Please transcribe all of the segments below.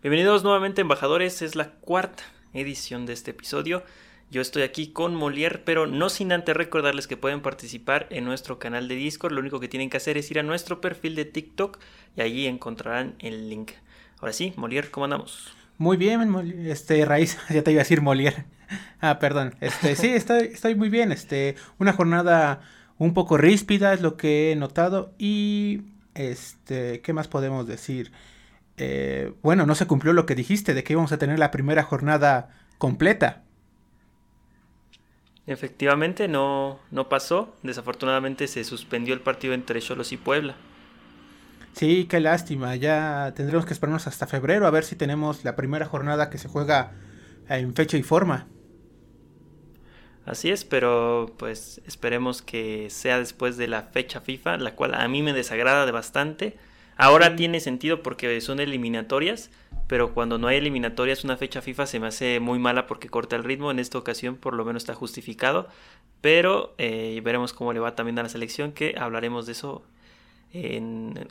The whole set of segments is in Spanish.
Bienvenidos nuevamente embajadores, es la cuarta edición de este episodio. Yo estoy aquí con Molière, pero no sin antes recordarles que pueden participar en nuestro canal de Discord. Lo único que tienen que hacer es ir a nuestro perfil de TikTok y allí encontrarán el link. Ahora sí, Molière, ¿cómo andamos? Muy bien, este Raíz, ya te iba a decir Molière. Ah, perdón. Este, sí, estoy, estoy muy bien. Este, una jornada un poco ríspida es lo que he notado y este, ¿qué más podemos decir? Eh, bueno, no se cumplió lo que dijiste de que íbamos a tener la primera jornada completa. Efectivamente, no, no pasó. Desafortunadamente se suspendió el partido entre Cholos y Puebla. Sí, qué lástima. Ya tendremos que esperarnos hasta febrero a ver si tenemos la primera jornada que se juega en fecha y forma. Así es, pero pues esperemos que sea después de la fecha FIFA, la cual a mí me desagrada de bastante. Ahora tiene sentido porque son eliminatorias, pero cuando no hay eliminatorias una fecha FIFA se me hace muy mala porque corta el ritmo. En esta ocasión por lo menos está justificado, pero eh, veremos cómo le va también a la selección, que hablaremos de eso en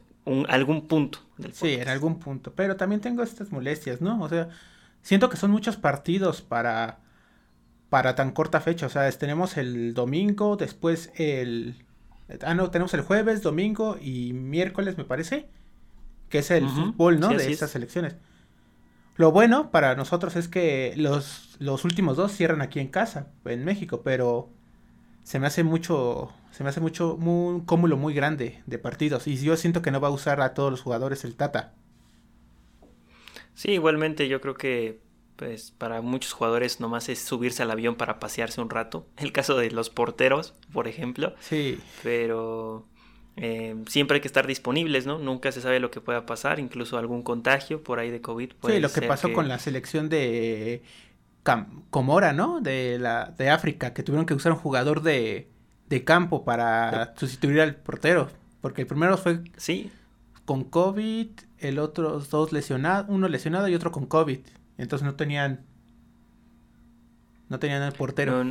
algún punto del Sí, en algún punto, pero también tengo estas molestias, ¿no? O sea, siento que son muchos partidos para para tan corta fecha. O sea, tenemos el domingo, después el... Ah, no, tenemos el jueves, domingo y miércoles, me parece. Que es el fútbol, ¿no? de estas elecciones. Lo bueno para nosotros es que los, los últimos dos cierran aquí en casa, en México, pero se me hace mucho, se me hace mucho, un cúmulo muy grande de partidos. Y yo siento que no va a usar a todos los jugadores el Tata. Sí, igualmente yo creo que pues para muchos jugadores nomás es subirse al avión para pasearse un rato. El caso de los porteros, por ejemplo. Sí. Pero eh, siempre hay que estar disponibles, ¿no? Nunca se sabe lo que pueda pasar, incluso algún contagio por ahí de COVID. sí, lo que pasó con la selección de Comora, ¿no? De, la, de África, que tuvieron que usar un jugador de, de campo para sustituir al portero. Porque el primero fue sí. con COVID, el otro dos lesionados, uno lesionado y otro con COVID. Entonces no tenían. No tenían el portero.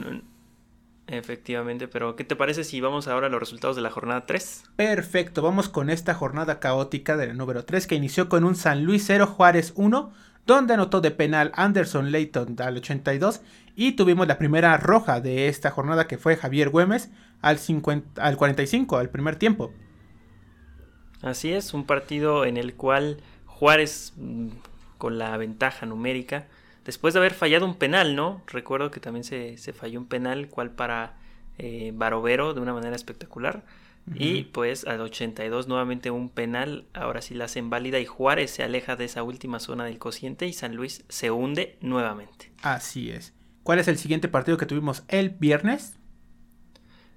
Efectivamente, pero ¿qué te parece si vamos ahora a los resultados de la jornada 3? Perfecto, vamos con esta jornada caótica del número 3 que inició con un San Luis 0 Juárez 1, donde anotó de penal Anderson Layton al 82 y tuvimos la primera roja de esta jornada que fue Javier Güemes al, 50, al 45, al primer tiempo. Así es, un partido en el cual Juárez mm, con la ventaja numérica, después de haber fallado un penal, ¿no? Recuerdo que también se, falló un penal, cual para eh, Barovero de una manera espectacular. Y pues al 82 nuevamente un penal, ahora sí la hacen válida y Juárez se aleja de esa última zona del cociente y San Luis se hunde nuevamente. Así es. ¿Cuál es el siguiente partido que tuvimos el viernes?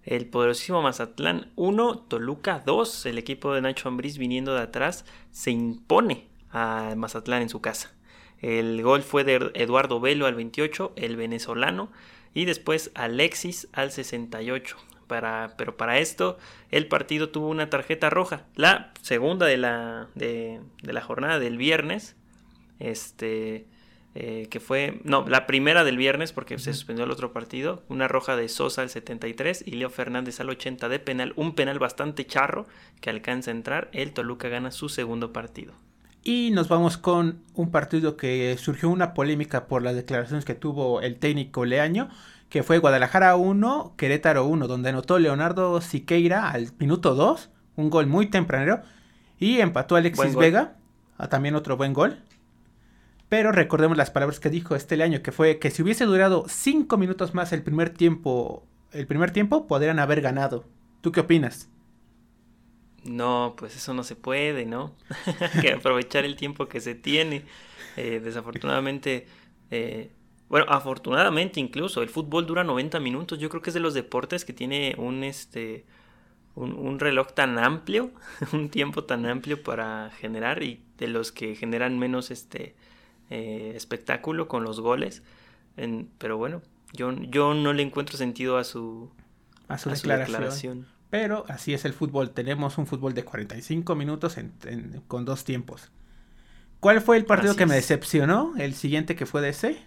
El poderosísimo Mazatlán 1, Toluca 2. El equipo de Nacho Ambriz viniendo de atrás se impone a Mazatlán en su casa. El gol fue de Eduardo Velo al 28, el venezolano, y después Alexis al 68. Para, pero para esto el partido tuvo una tarjeta roja, la segunda de la, de, la jornada del viernes, este, eh, que fue, no, la primera del viernes porque se suspendió el otro partido, una roja de Sosa al 73 y Leo Fernández al 80 de penal, un penal bastante charro que alcanza a entrar, el Toluca gana su segundo partido. Y nos vamos con un partido que surgió una polémica por las declaraciones que tuvo el técnico Leaño, que fue Guadalajara 1, Querétaro 1, donde anotó Leonardo Siqueira al minuto 2, un gol muy tempranero, y empató Alexis Vega, también otro buen gol. Pero recordemos las palabras que dijo este Leaño, que fue que si hubiese durado 5 minutos más el primer tiempo, el primer tiempo podrían haber ganado. ¿Tú qué opinas? No, pues eso no se puede, ¿no? que aprovechar el tiempo que se tiene. Eh, desafortunadamente, eh, bueno, afortunadamente incluso, el fútbol dura 90 minutos. Yo creo que es de los deportes que tiene un, este, un, reloj tan amplio, un tiempo tan amplio para generar y de los que generan menos este, eh, espectáculo con los goles. pero bueno, yo, yo no le encuentro sentido a su, a su, declaración. Pero así es el fútbol. Tenemos un fútbol de 45 minutos con dos tiempos. ¿Cuál fue el partido que me decepcionó? El siguiente que fue de ese.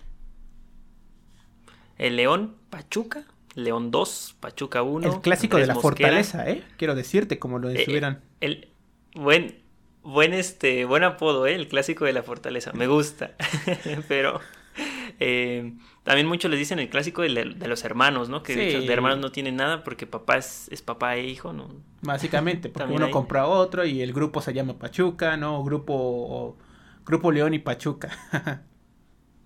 El León Pachuca. León 2, Pachuca 1. El clásico de la fortaleza, ¿eh? Quiero decirte, como lo eh, estuvieran. el, buen, buen este, buen apodo, ¿eh? el clásico de la fortaleza. Me gusta. Pero eh, también muchos les dicen el clásico de, los hermanos, ¿no? Que de hermanos no tienen nada porque papá es, papá e hijo, ¿no? Básicamente, porque uno compra otro y el grupo se llama Pachuca, ¿no? Grupo, grupo León y Pachuca.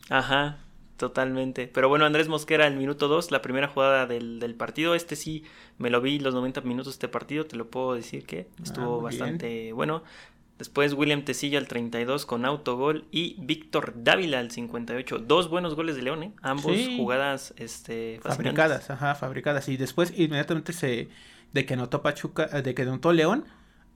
Ajá, totalmente. Pero bueno, Andrés Mosquera, el minuto 2, la primera jugada del, partido. Este sí, me lo vi los 90 minutos de este partido, te lo puedo decir que estuvo ah, bastante bueno. Después William Tecilla al 32 con autogol y Víctor Dávila al 58. Dos buenos goles de León, ¿eh? Ambos jugadas este, fabricadas, ajá, fabricadas. Y después inmediatamente se de que anotó Pachuca, de que anotó León,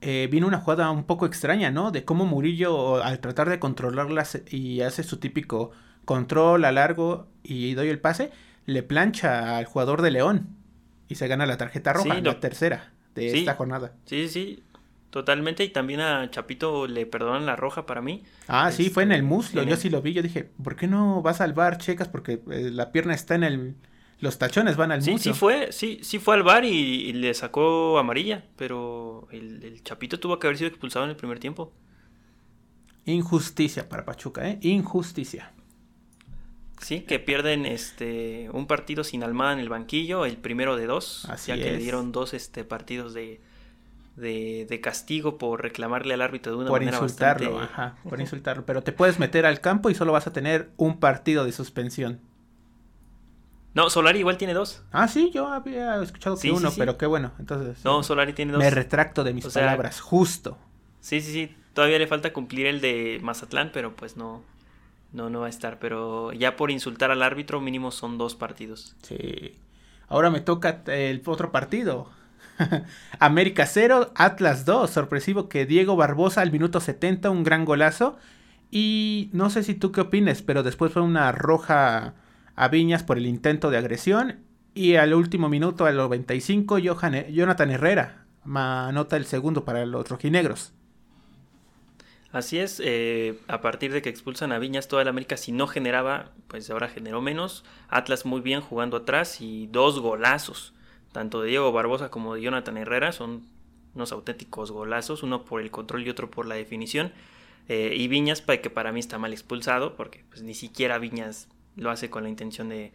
eh, vino una jugada un poco extraña, ¿no? De cómo Murillo al tratar de controlarlas y hace su típico control a largo y doy el pase, le plancha al jugador de León y se gana la tarjeta roja, la tercera de esta jornada. Sí, sí, Totalmente, y también a Chapito le perdonan la roja para mí. Ah, sí, fue en el este, muslo, yo sí lo vi, yo dije, ¿por qué no vas al bar, checas? Porque eh, la pierna está en el... Los tachones van al sí, muslo. Sí, fue, sí, sí fue al bar y, le sacó amarilla, pero el, Chapito tuvo que haber sido expulsado en el primer tiempo. Injusticia para Pachuca, ¿eh? Injusticia. Sí, que pierden este un partido sin Almada en el banquillo, el primero de dos, Así ya que le dieron dos este partidos de de, castigo por reclamarle al árbitro de una por insultarlo, ajá, por insultarlo. Pero te puedes meter al campo y solo vas a tener un partido de suspensión. No, Solari igual tiene dos. Ah, sí, yo había escuchado que uno, pero qué bueno. Entonces. No, Solari tiene dos. Me retracto de mis palabras, justo. Sí, sí, sí. Todavía le falta cumplir el de Mazatlán, pero pues no. No, no va a estar. Pero ya por insultar al árbitro, mínimo son dos partidos. Sí. Ahora me toca el otro partido. América 0, Atlas 2. Sorpresivo que Diego Barbosa al minuto 70, un gran golazo. Y no sé si tú qué opines, pero después fue una roja a Viñas por el intento de agresión. Y al último minuto, al 95, Jonathan Herrera anota el segundo para los rojinegros. Así es, eh, a partir de que expulsan a Viñas, toda la América si no generaba, pues ahora generó menos. Atlas muy bien jugando atrás y dos golazos tanto de Diego Barbosa como de Jonathan Herrera son unos auténticos golazos, uno por el control y otro por la definición. Eh, y Viñas, que para mí está mal expulsado, porque pues, ni siquiera Viñas lo hace con la intención de,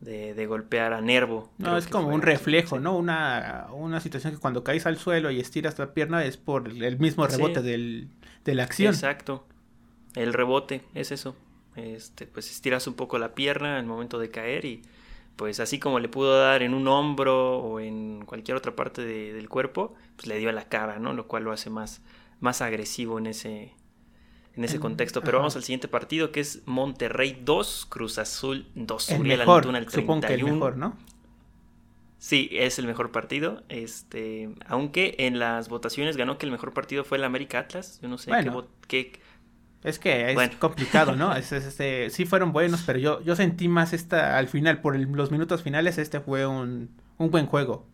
de, golpear a Nervo. No, es como un reflejo, ¿no? Una, una situación que cuando caes al suelo y estiras la pierna es por el mismo rebote del, de la acción. Exacto. El rebote es eso. Este, pues estiras un poco la pierna al momento de caer y pues así como le pudo dar en un hombro o en cualquier otra parte del cuerpo, pues le dio a la cara, ¿no? Lo cual lo hace más, más agresivo en ese, en ese contexto. Pero vamos al siguiente partido que es Monterrey 2, Cruz Azul 2. El mejor, supongo que el mejor, ¿no? Sí, es el mejor partido. Este, aunque en las votaciones ganó que el mejor partido fue el América Atlas. Yo no sé qué, qué, es que es complicado, ¿no? Es, este, sí fueron buenos, pero yo, yo sentí más esta, al final, por los minutos finales, este fue un, buen juego.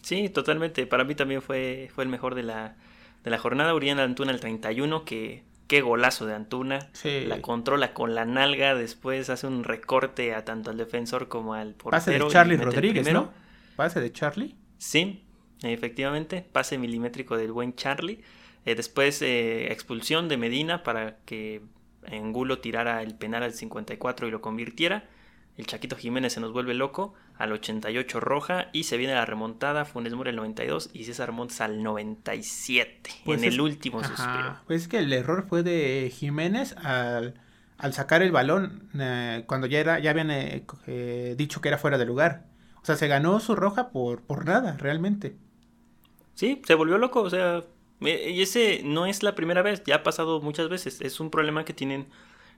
Sí, totalmente. Para mí también fue, fue el mejor de la, de la jornada. Urián Antuna el 31, que qué golazo de Antuna. La controla con la nalga, después hace un recorte a tanto al defensor como al portero. Pase de Charlie Rodríguez, ¿no? Pase de Charlie. Sí, efectivamente, pase milimétrico del buen Charlie. Eh, después eh, expulsión de Medina para que Angulo tirara el penal al 54 y lo convirtiera. El Chaquito Jiménez se nos vuelve loco al 88 roja y se viene la remontada. Funes Mura el 92 y César Montes al 97 pues en el último suspiro. Pues es que el error fue de Jiménez al, sacar el balón eh, cuando ya, era, ya habían dicho que era fuera de lugar. O sea, se ganó su roja por, por nada, realmente. Sí, se volvió loco. O sea, y ese no es la primera vez, ya ha pasado muchas veces. Es un problema que tienen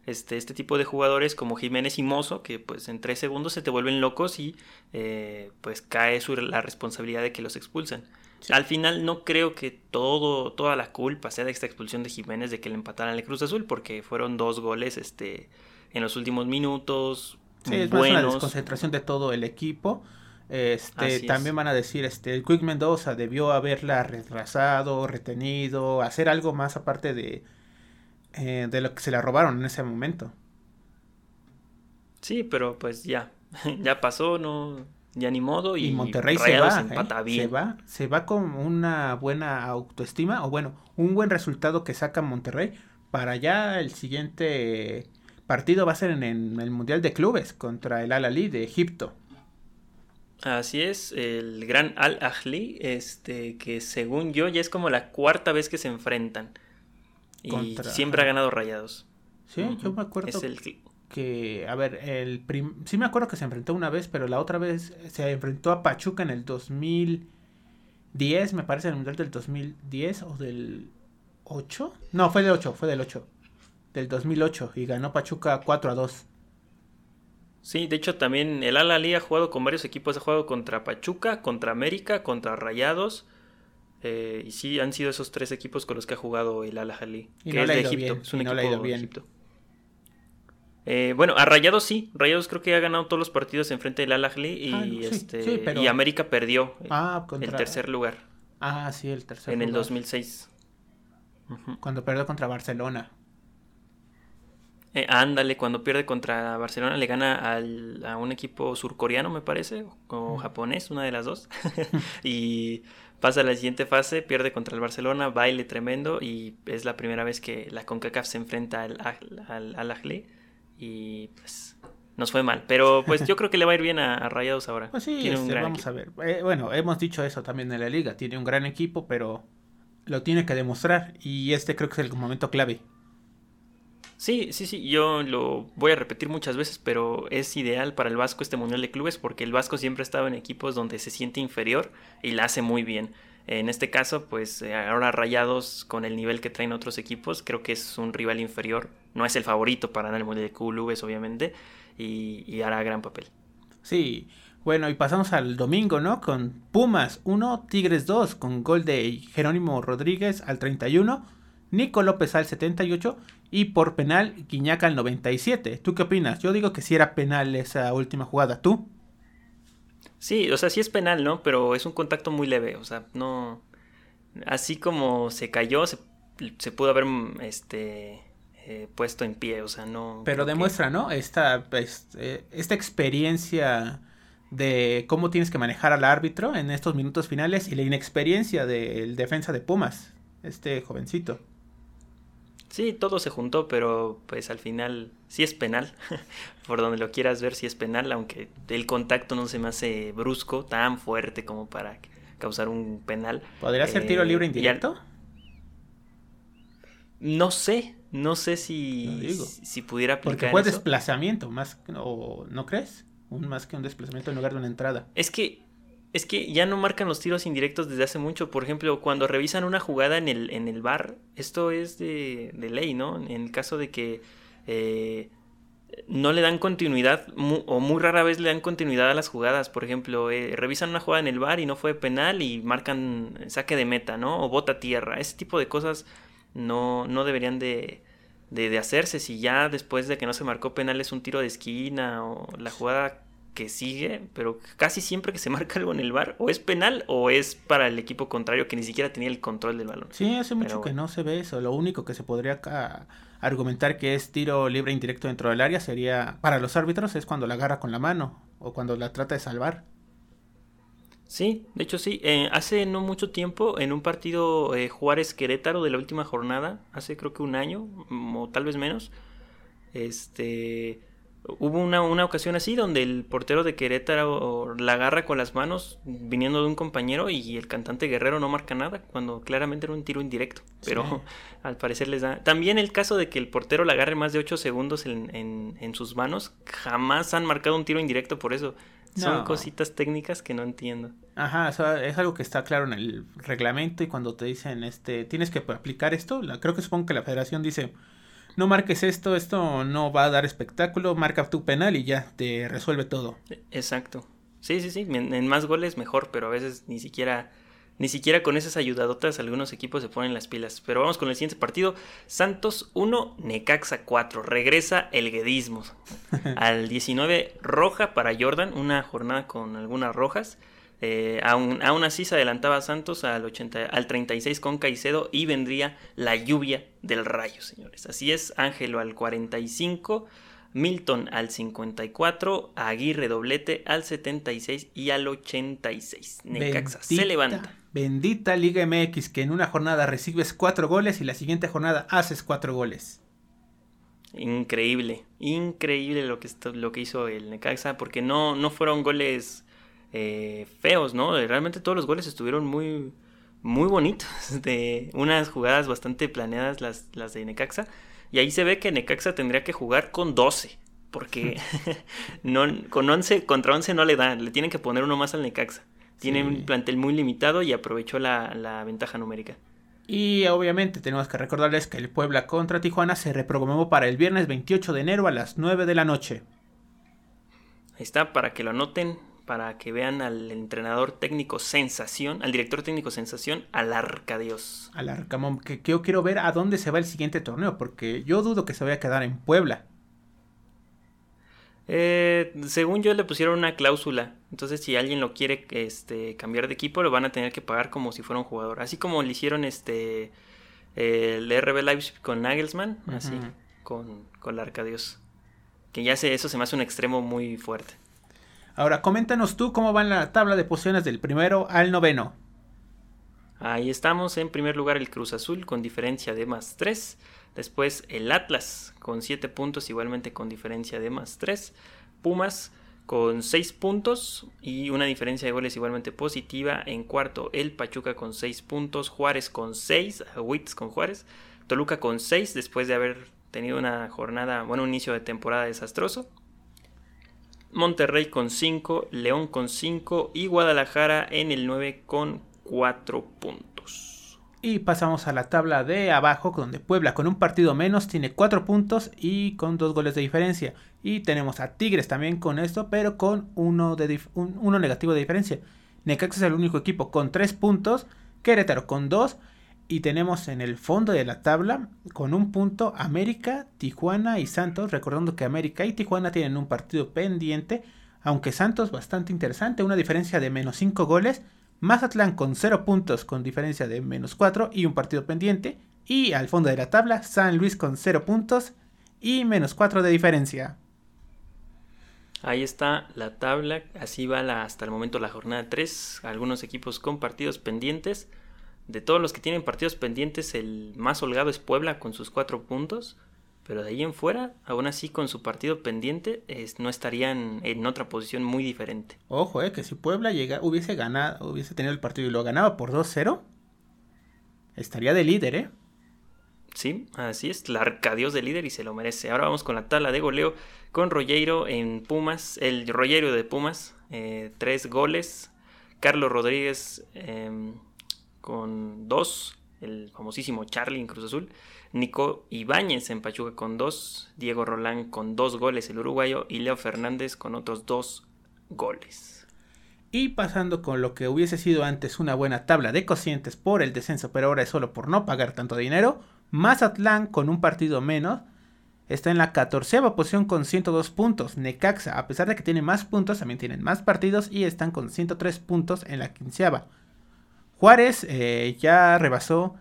este, este tipo de jugadores como Jiménez y Mozo, que pues en tres segundos se te vuelven locos y eh, pues cae su, la responsabilidad de que los expulsan. Al final no creo que todo, toda la culpa sea de esta expulsión de Jiménez de que le empataran al Cruz Azul, porque fueron dos goles este, en los últimos minutos. Sí, es más una desconcentración de todo el equipo. Este, también van a decir, este, el Quick Mendoza debió haberla retrasado, retenido, hacer algo más aparte de, eh, de lo que se la robaron en ese momento. Sí, pero pues ya, ya pasó, no, ya ni modo. Y, Monterrey se va, ¿eh? se va, se va con una buena autoestima, o bueno, un buen resultado que saca Monterrey para ya el siguiente partido va a ser en, el Mundial de Clubes contra el Al-Ali de Egipto. Así es, el gran Al-Ahli, este, que según yo ya es como la cuarta vez que se enfrentan. Y siempre ha ganado rayados. Sí, yo me acuerdo que, a ver, el sí me acuerdo que se enfrentó una vez, pero la otra vez se enfrentó a Pachuca en el 2010, me parece, en el Mundial del 2010 o del 8. No, fue del 8, fue del 8. Del 2008 y ganó Pachuca 4 a 2. Sí, de hecho también el Al-Ali ha jugado con varios equipos, ha jugado contra Pachuca, contra América, contra Rayados. Eh, y sí, han sido esos tres equipos con los que ha jugado el Al-Ali, que es de Egipto, es un equipo de Egipto. Eh, bueno, a Rayados sí, Rayados creo que ha ganado todos los partidos en frente del Al-Ahli y, ah, este, y América perdió ah, el tercer lugar. Ah, sí, el tercer En el 2006. Cuando perdió contra Barcelona. Eh, ándale, cuando pierde contra Barcelona le gana al, a un equipo surcoreano, me parece, o japonés, una de las dos. y pasa a la siguiente fase, pierde contra el Barcelona, baile tremendo y es la primera vez que la CONCACAF se enfrenta al, al, al y pues nos fue mal. Pero pues yo creo que le va a ir bien a, Rayados ahora. Pues sí, este, vamos a ver. Eh, bueno, hemos dicho eso también en la liga. Tiene un gran equipo, pero lo tiene que demostrar y este creo que es el momento clave. Sí, sí, sí, yo lo voy a repetir muchas veces, pero es ideal para el Vasco este Mundial de Clubes porque el Vasco siempre ha estado en equipos donde se siente inferior y la hace muy bien. En este caso, pues eh, ahora rayados con el nivel que traen otros equipos, creo que es un rival inferior. No es el favorito para ganar el Mundial de Clubes, obviamente, y, hará gran papel. Sí, bueno, y pasamos al domingo, ¿no? Con Pumas 1, Tigres 2, con gol de Jerónimo Rodríguez al 31, Nico López al 78 y por penal Guiñaca al 97. ¿Tú qué opinas? Yo digo que sí era penal esa última jugada. ¿Tú? Sí, o sea, sí es penal, ¿no? Pero es un contacto muy leve, o sea, no... Así como se cayó, se, pudo haber este, eh, puesto en pie, o sea, no... Pero demuestra, ¿no? Esta, este, esta experiencia de cómo tienes que manejar al árbitro en estos minutos finales y la inexperiencia del defensa de Pumas, este jovencito. Sí, todo se juntó, pero pues al final sí es penal. Por donde lo quieras ver, sí es penal, aunque el contacto no se me hace brusco, tan fuerte como para causar un penal. ¿Podría ser tiro libre eh, indirecto? No sé, no sé si, si, pudiera aplicar. Porque fue desplazamiento, más, o, ¿no crees? Un, más que un desplazamiento en lugar de una entrada. Es que es que ya no marcan los tiros indirectos desde hace mucho. Por ejemplo, cuando revisan una jugada en el, en el bar, esto es de, ley, ¿no? En el caso de que eh, no le dan continuidad o muy rara vez le dan continuidad a las jugadas. Por ejemplo, eh, revisan una jugada en el bar y no fue penal y marcan saque de meta, ¿no? O bota tierra. Ese tipo de cosas no, no deberían de, de, de hacerse. Si ya después de que no se marcó penal es un tiro de esquina o la jugada que sigue, pero casi siempre que se marca algo en el bar, o es penal o es para el equipo contrario que ni siquiera tenía el control del balón. Sí, hace mucho que no se ve eso. Lo único que se podría argumentar que es tiro libre indirecto dentro del área sería, para los árbitros, es cuando la agarra con la mano o cuando la trata de salvar. Sí, de hecho sí. Eh, hace no mucho tiempo, en un partido eh, Juárez-Querétaro de la última jornada, hace creo que un año, o tal vez menos, este Hubo una, una, ocasión así donde el portero de Querétaro la agarra con las manos viniendo de un compañero y el cantante guerrero no marca nada cuando claramente era un tiro indirecto. Pero al parecer les da... También el caso de que el portero la agarre más de 8 segundos en, en, sus manos, jamás han marcado un tiro indirecto por eso. Son cositas técnicas que no entiendo. Ajá, es algo que está claro en el reglamento y cuando te dicen, este, tienes que aplicar esto, la, creo que supongo que la federación dice no marques esto, esto no va a dar espectáculo, marca tu penal y ya, te resuelve todo. Exacto. Sí, sí, sí, en, más goles mejor, pero a veces ni siquiera ni siquiera con esas ayudadotas algunos equipos se ponen las pilas. Pero vamos con el siguiente partido. Santos 1, Necaxa 4. Regresa el guedismo. Al 19, roja para Jordan. Una jornada con algunas rojas. Eh, aún, así se adelantaba Santos al, 80, al 36 con Caicedo y vendría la lluvia del rayo, señores. Así es, Ángelo al 45, Milton al 54, Aguirre doblete al 76 y al 86. Necaxa se levanta. Bendita Liga MX que en una jornada recibes cuatro goles y la siguiente jornada haces cuatro goles. Increíble, increíble lo que, lo que hizo el Necaxa porque no, no fueron goles eh, feos, ¿no? Realmente todos los goles estuvieron muy, muy bonitos, de unas jugadas bastante planeadas las, las de Necaxa y ahí se ve que Necaxa tendría que jugar con 12. Porque no, con 11 contra 11 no le dan. Le tienen que poner uno más al Necaxa. Tiene un plantel muy limitado y aprovechó la, ventaja numérica. Y obviamente tenemos que recordarles que el Puebla contra Tijuana se reprogramó para el viernes 28 de enero a las 9 de la noche. Ahí está, para que lo anoten, para que vean al entrenador técnico sensación, al director técnico sensación, al Arcadios. Al Arcamón, que, yo quiero ver a dónde se va el siguiente torneo, porque yo dudo que se vaya a quedar en Puebla. Eh, según yo le pusieron una cláusula, entonces si alguien lo quiere este, cambiar de equipo, lo van a tener que pagar como si fuera un jugador, así como le hicieron este el RB Leipzig con Nagelsmann, así con, con el Arcadios. Que ya sé, eso se me hace un extremo muy fuerte. Ahora, coméntanos tú cómo va la tabla de posiciones del primero al noveno. Ahí estamos, en primer lugar el Cruz Azul con diferencia de más 3. Después el Atlas con 7 puntos, igualmente con diferencia de más 3. Pumas con 6 puntos y una diferencia de goles igualmente positiva. En cuarto el Pachuca con 6 puntos, Juárez con 6, Wits con Juárez, Toluca con 6 después de haber tenido una jornada, bueno, un inicio de temporada desastroso. Monterrey con 5, León con 5 y Guadalajara en el 9 con 4 puntos. Y pasamos a la tabla de abajo, donde Puebla con un partido menos tiene 4 puntos y con 2 goles de diferencia. Y tenemos a Tigres también con esto, pero con uno, de uno negativo de diferencia. Necaxa es el único equipo con 3 puntos, Querétaro con 2 y tenemos en el fondo de la tabla con un punto América, Tijuana y Santos. Recordando que América y Tijuana tienen un partido pendiente. Aunque Santos bastante interesante, una diferencia de menos 5 goles. Mazatlán con 0 puntos con diferencia de menos 4 y un partido pendiente. Y al fondo de la tabla, San Luis con 0 puntos y menos 4 de diferencia. Ahí está la tabla, así va hasta el momento la jornada 3. Algunos equipos con partidos pendientes. De todos los que tienen partidos pendientes, el más holgado es Puebla con sus cuatro puntos. Pero de ahí en fuera, aún así con su partido pendiente, no estarían en otra posición muy diferente. Ojo, eh, que si Puebla llega, hubiese ganado, hubiese tenido el partido y lo ganaba por 2-0, estaría de líder, ¿eh? Sí, así es, la Arcadios de líder y se lo merece. Ahora vamos con la tabla de goleo con Rollero en Pumas, el Rollero de Pumas, eh, tres goles. Carlos Rodríguez em, con dos, el famosísimo Charlie en Cruz Azul, Nico Ibáñez en Pachuca con dos, Diego Rolán con dos goles el uruguayo y Leo Fernández con otros dos goles. Y pasando con lo que hubiese sido antes una buena tabla de cocientes por el descenso, pero ahora es solo por no pagar tanto dinero, Mazatlán con un partido menos está en la catorceava posición con 102 puntos. Necaxa, a pesar de que tiene más puntos, también tienen más partidos y están con 103 puntos en la quinceava. Juárez eh, ya rebasó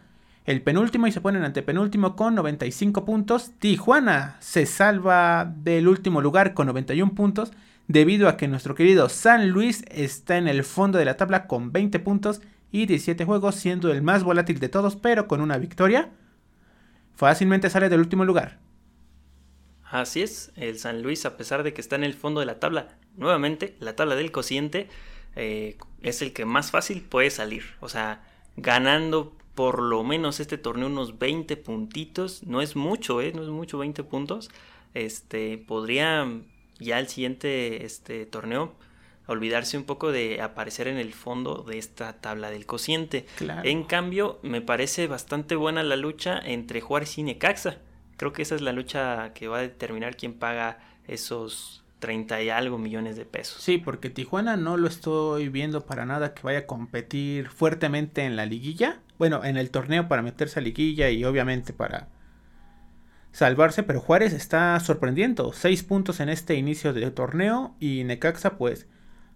el penúltimo y se pone en antepenúltimo con 95 puntos. Tijuana se salva del último lugar con 91 puntos debido a que nuestro querido San Luis está en el fondo de la tabla con 20 puntos y 17 juegos siendo el más volátil de todos pero con una victoria. Fácilmente sale del último lugar. Así es, el San Luis a pesar de que está en el fondo de la tabla, nuevamente la tabla del cociente eh, es el que más fácil puede salir. O sea, ganando por lo menos este torneo unos 20 puntitos. No es mucho, ¿eh? No es mucho 20 puntos. Este, podría ya el siguiente este, torneo olvidarse un poco de aparecer en el fondo de esta tabla del cociente. En cambio, me parece bastante buena la lucha entre Juárez y Necaxa. Creo que esa es la lucha que va a determinar quién paga esos 30 y algo millones de pesos. Sí, porque Tijuana no lo estoy viendo para nada que vaya a competir fuertemente en la liguilla. Bueno, en el torneo para meterse a liguilla y obviamente para salvarse, pero Juárez está sorprendiendo. Seis puntos en este inicio de torneo y Necaxa pues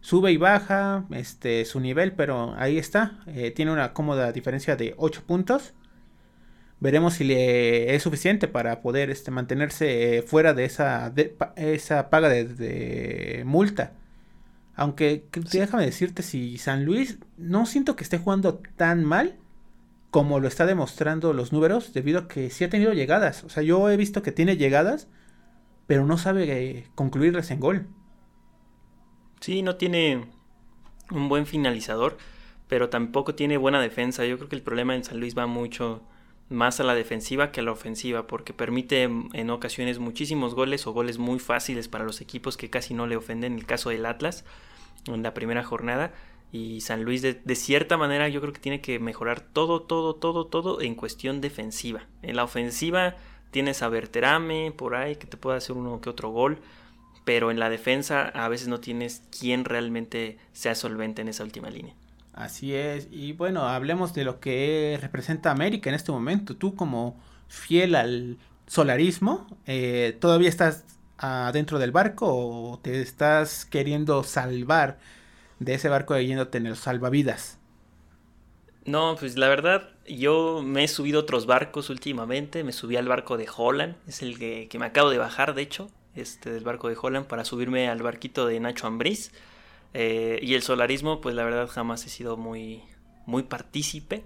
sube y baja este, su nivel, pero ahí está. Eh, tiene una cómoda diferencia de 8 puntos. Veremos si le es suficiente para poder este, mantenerse fuera de esa, esa paga de, multa. Aunque déjame decirte, si San Luis no siento que esté jugando tan mal como lo está demostrando los números, debido a que sí ha tenido llegadas. O sea, yo he visto que tiene llegadas, pero no sabe concluirlas en gol. Sí, no tiene un buen finalizador, pero tampoco tiene buena defensa. Yo creo que el problema en San Luis va mucho más a la defensiva que a la ofensiva, porque permite en ocasiones muchísimos goles o goles muy fáciles para los equipos que casi no le ofenden. El caso del Atlas en la primera jornada. Y San Luis de, cierta manera yo creo que tiene que mejorar todo, todo, todo, todo en cuestión defensiva. En la ofensiva tienes a Berterame por ahí que te puede hacer uno que otro gol pero en la defensa a veces no tienes quien realmente sea solvente en esa última línea. Así es, y bueno, hablemos de lo que representa América en este momento. Tú como fiel al solarismo, eh, ¿todavía estás adentro del barco o te estás queriendo salvar de ese barco yéndote en los salvavidas? No, pues la verdad, yo me he subido otros barcos últimamente. Me subí al barco de Holland, es el que me acabo de bajar, de hecho este, del barco de Holland para subirme al barquito de Nacho Ambriz. Eh, y el solarismo, pues la verdad jamás he sido muy, muy partícipe.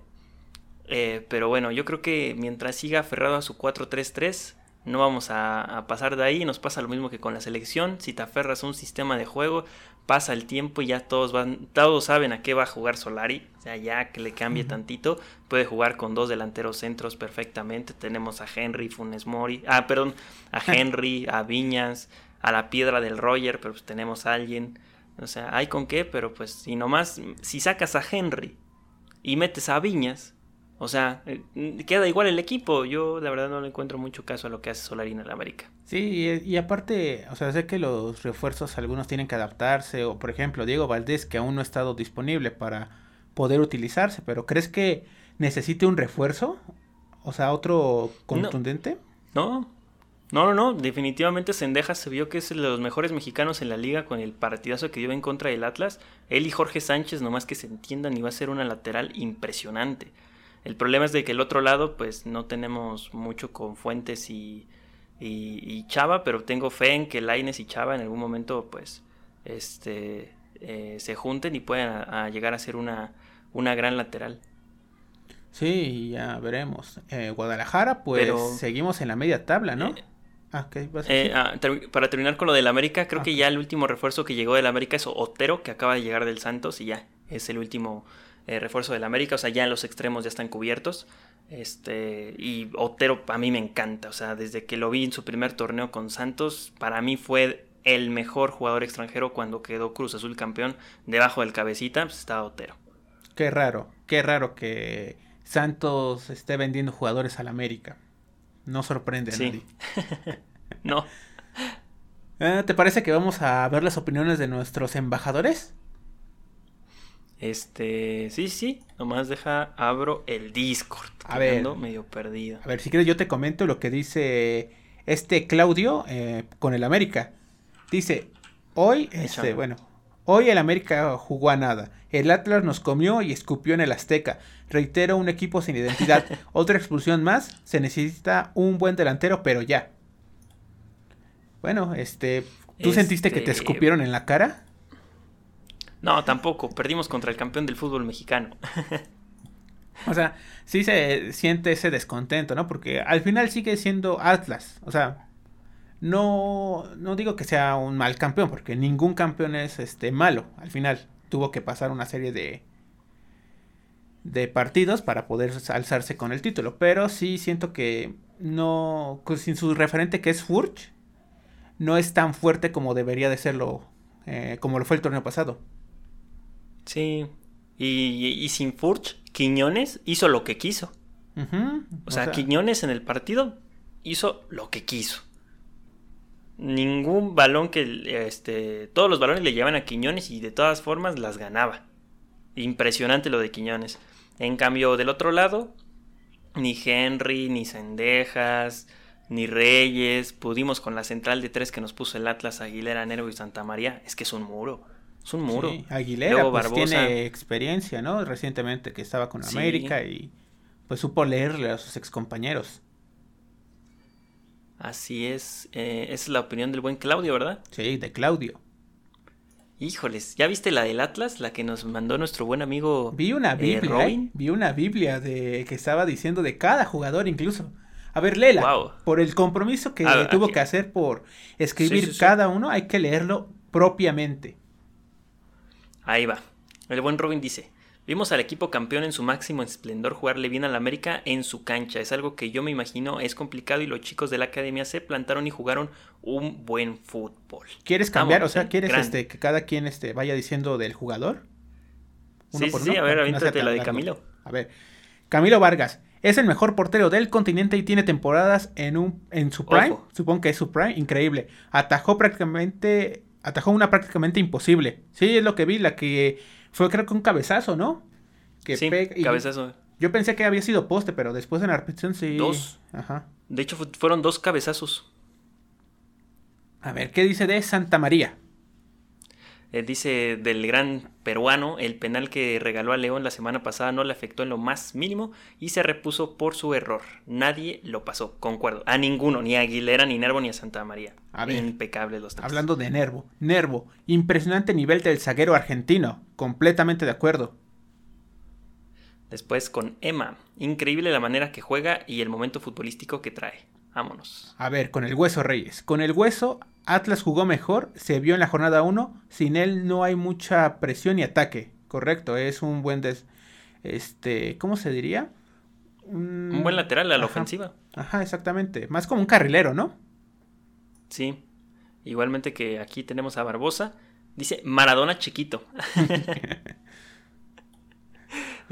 Eh, pero bueno, yo creo que mientras siga aferrado a su 4-3-3, no vamos a, pasar de ahí. Nos pasa lo mismo que con la selección. Si te aferras a un sistema de juego, pasa el tiempo y ya todos van, todos saben a qué va a jugar Solari. O sea, ya que le cambie tantito, puede jugar con dos delanteros centros perfectamente. Tenemos a Henry, Funes Mori, ah, perdón, a Henry, a Viñas, a la piedra del Roger, pero pues tenemos a alguien. O sea, hay con qué, pero pues si nomás, si sacas a Henry y metes a Viñas, o sea, eh, queda igual el equipo. Yo la verdad no le encuentro mucho caso a lo que hace Solarín en la América. Sí, y, aparte, o sea, sé que los refuerzos algunos tienen que adaptarse. O por ejemplo, Diego Valdés, que aún no ha estado disponible para poder utilizarse. Pero ¿crees que necesite un refuerzo? O sea, otro contundente. No, no, no, no. Definitivamente Sendejas se vio que es de los mejores mexicanos en la liga con el partidazo que dio en contra del Atlas. Él y Jorge Sánchez, nomás que se entiendan, iba a ser una lateral impresionante. El problema es de que el otro lado, pues no tenemos mucho con Fuentes y, y, Chava, pero tengo fe en que Laines y Chava en algún momento, pues, este, eh, se junten y puedan llegar a ser una, una gran lateral. Sí, ya veremos. Eh, Guadalajara, pues seguimos en la media tabla, ¿no? Eh, ah, ah para terminar con lo del América, creo que ah. ya el último refuerzo que llegó del América es Otero, que acaba de llegar del Santos y ya es el último eh, refuerzo del América, o sea, ya en los extremos ya están cubiertos. Este, y Otero a mí me encanta, o sea, desde que lo vi en su primer torneo con Santos, para mí fue el mejor jugador extranjero cuando quedó Cruz Azul campeón debajo del cabecita, pues estaba Otero. Qué raro, qué raro que Santos esté vendiendo jugadores al América. No sorprende a nadie. no. Eh, ¿Te parece que vamos a ver las opiniones de nuestros embajadores? Este, sí, sí, nomás deja, abro el Discord. A ver, medio perdido. A ver, si quieres yo te comento lo que dice este Claudio eh, con el América. Dice, hoy, este, bueno, hoy el América jugó a nada. El Atlas nos comió y escupió en el Azteca. Reitero, un equipo sin identidad. Otra expulsión más. Se necesita un buen delantero, pero ya. Bueno, este, ¿tú sentiste que te este, escupieron en la cara? No, tampoco. Perdimos contra el campeón del fútbol mexicano. o sea, sí se siente ese descontento, ¿no? Porque al final sigue siendo Atlas. O sea, no, no digo que sea un mal campeón, porque ningún campeón es este malo. Al final tuvo que pasar una serie de, de partidos para poder alzarse con el título. Pero sí siento que no, sin su referente que es Furch, no es tan fuerte como debería de serlo, eh, como lo fue el torneo pasado. Sí. Y, sin Furch, Quiñones hizo lo que quiso. o, sea, Quiñones en el partido hizo lo que quiso. Ningún balón que. Este, todos los balones le llevan a Quiñones y de todas formas las ganaba. Impresionante lo de Quiñones. En cambio, del otro lado, ni Henry, ni Sendejas, ni Reyes. Pudimos con la central de tres que nos puso el Atlas, Aguilera, Nervo y Santa María. Es que es un muro. Es un muro. Aguilera pues, tiene experiencia, ¿no? Recientemente que estaba con América y pues supo leerle a sus excompañeros. Así es, eh, esa es la opinión del buen Claudio, ¿verdad? Sí, de Claudio. Híjoles, ¿ya viste la del Atlas? La que nos mandó nuestro buen amigo. Vi una eh, Biblia. ¿eh? vi una Biblia de que estaba diciendo de cada jugador incluso. A ver, léela. Wow. Por el compromiso que ver, tuvo aquí. que hacer por escribir Sí, sí, sí. cada uno, hay que leerlo propiamente. Ahí va. El buen Robin dice: Vimos al equipo campeón en su máximo esplendor jugarle bien al América en su cancha. Es algo que yo me imagino es complicado y los chicos de la academia se plantaron y jugaron un buen fútbol. ¿Quieres cambiar? Vámonos, o sea. ¿quieres este, que cada quien este, vaya diciendo del jugador? Sí, por sí, sí, a ver, tan la de. Camilo. A ver, Camilo Vargas es el mejor portero del continente y tiene temporadas en un en su prime, Ojo. supongo que es su prime, increíble. Atajó prácticamente atajó una prácticamente imposible. Sí, es lo que vi, la que fue creo que un cabezazo, ¿no? Que sí, pega- y cabezazo. Yo pensé que había sido poste, pero después en la repetición sí. Dos. Ajá. De hecho, fu- fueron dos cabezazos. A ver, ¿qué dice de Santa María? Eh, dice del gran peruano, el penal que regaló a León la semana pasada no le afectó en lo más mínimo y se repuso por su error. Nadie lo pasó, concuerdo. A ninguno, ni a Aguilera, ni Nervo, ni a Santa María. A ver, Impecables los tres. Hablando de Nervo. Nervo, impresionante nivel del zaguero argentino. Completamente de acuerdo. Después con Emma. Increíble la manera que juega y el momento futbolístico que trae. Vámonos. A ver, con el Hueso Reyes. Con el Hueso, Atlas jugó mejor, se vio en la jornada 1. Sin él no hay mucha presión y ataque. Correcto, es un buen des... Este, ¿cómo se diría? Un buen lateral a la Ajá. ofensiva. Ajá, exactamente. Más como un carrilero, ¿no? Sí. Igualmente que aquí tenemos a Barbosa. Dice Maradona chiquito.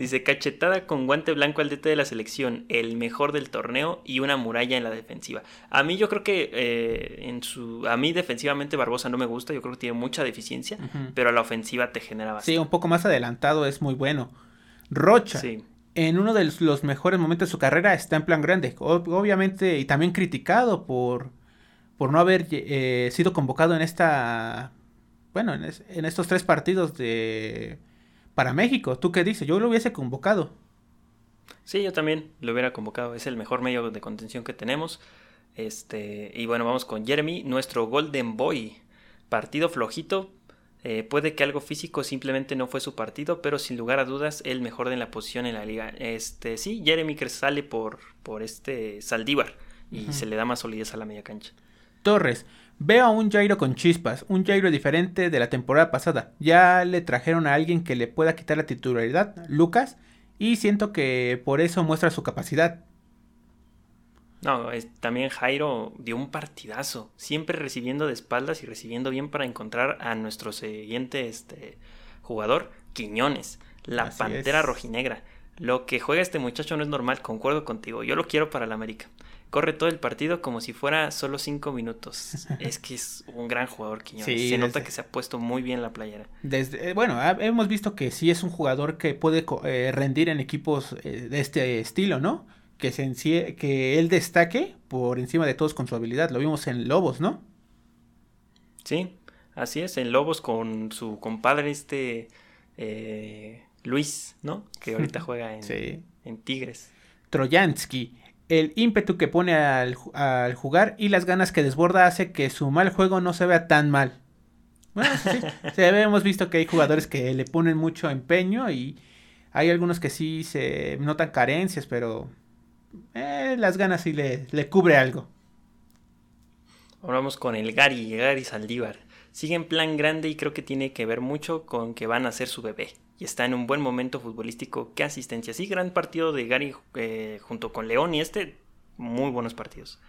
Dice cachetada con guante blanco al DT de la selección, el mejor del torneo y una muralla en la defensiva. A mí yo creo que eh, en su a mí defensivamente Barbosa no me gusta, yo creo que tiene mucha deficiencia, pero a la ofensiva te genera Sí, bastante. un poco más adelantado es muy bueno. Rocha, Sí. en uno de los- mejores momentos de su carrera está en plan grande. Ob- obviamente, y también criticado por, por no haber eh, sido convocado en esta. Bueno, en, es- en estos tres partidos de. Para México. ¿Tú qué dices? Yo lo hubiese convocado. Sí, yo también lo hubiera convocado. Es el mejor medio de contención que tenemos. Este, y bueno, vamos con Jeremy, nuestro Golden Boy. Partido flojito. eh, puede que algo físico simplemente no fue su partido, pero sin lugar a dudas, el mejor de la posición en la liga. Este, sí, Jeremy que sale por, por este Saldívar y se le da más solidez a la media cancha. Torres. Veo a un Jairo con chispas, un Jairo diferente de la temporada pasada. Ya le trajeron a alguien que le pueda quitar la titularidad, Lucas, y siento que por eso muestra su capacidad. No, es- también Jairo dio un partidazo, siempre recibiendo de espaldas y recibiendo bien para encontrar a nuestro siguiente este, jugador, Quiñones, la Así pantera es. rojinegra. Lo que juega este muchacho no es normal, concuerdo contigo, yo lo quiero para el América. Corre todo el partido como si fuera solo cinco minutos. es que es un gran jugador Quiñones. Sí, se nota desde- que se ha puesto muy bien la playera. Desde, eh, bueno, hemos visto que sí es un jugador que puede eh, rendir en equipos eh, de este estilo, ¿no? Que, se encie- que él destaque por encima de todos con su habilidad. Lo vimos en Lobos, ¿no? Sí, así es, en Lobos con su compadre este eh, Luis, ¿no? Que ahorita juega en, Sí. en Tigres. Trojansky. El ímpetu que pone al, ju- al jugar y las ganas que desborda hace que su mal juego no se vea tan mal. Bueno, sí, sí, hemos visto que hay jugadores que le ponen mucho empeño y hay algunos que sí se notan carencias, pero eh, las ganas sí le, le cubre algo. Ahora vamos con el Gary, Gary Saldívar. Sigue en plan grande y creo que tiene que ver mucho con que van a ser su bebé. Y está en un buen momento futbolístico. ¿Qué asistencia? Sí, gran partido de Gary eh, junto con León y este, muy buenos partidos.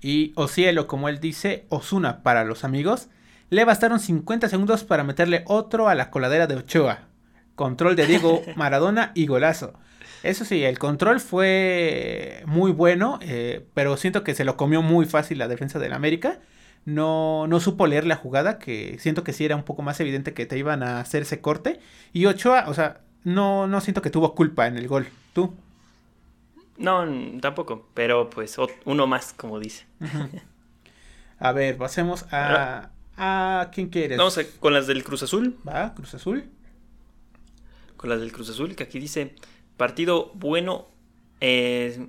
Y Ocielo, como él dice, Osuna para los amigos, le bastaron 50 segundos para meterle otro a la coladera de Ochoa. Control de Diego Maradona y golazo. Eso sí, el control fue muy bueno, eh, pero siento que se lo comió muy fácil la defensa del América. No, no supo leer la jugada, que siento que sí era un poco más evidente que te iban a hacer ese corte. Y Ochoa, o sea, no, no siento que tuvo culpa en el gol. ¿Tú? No, tampoco, pero pues uno más, como dice. A ver, pasemos a... ¿A quién quieres? Vamos a- con las del Cruz Azul. Va, Cruz Azul. Con las del Cruz Azul, que aquí dice partido bueno Eh,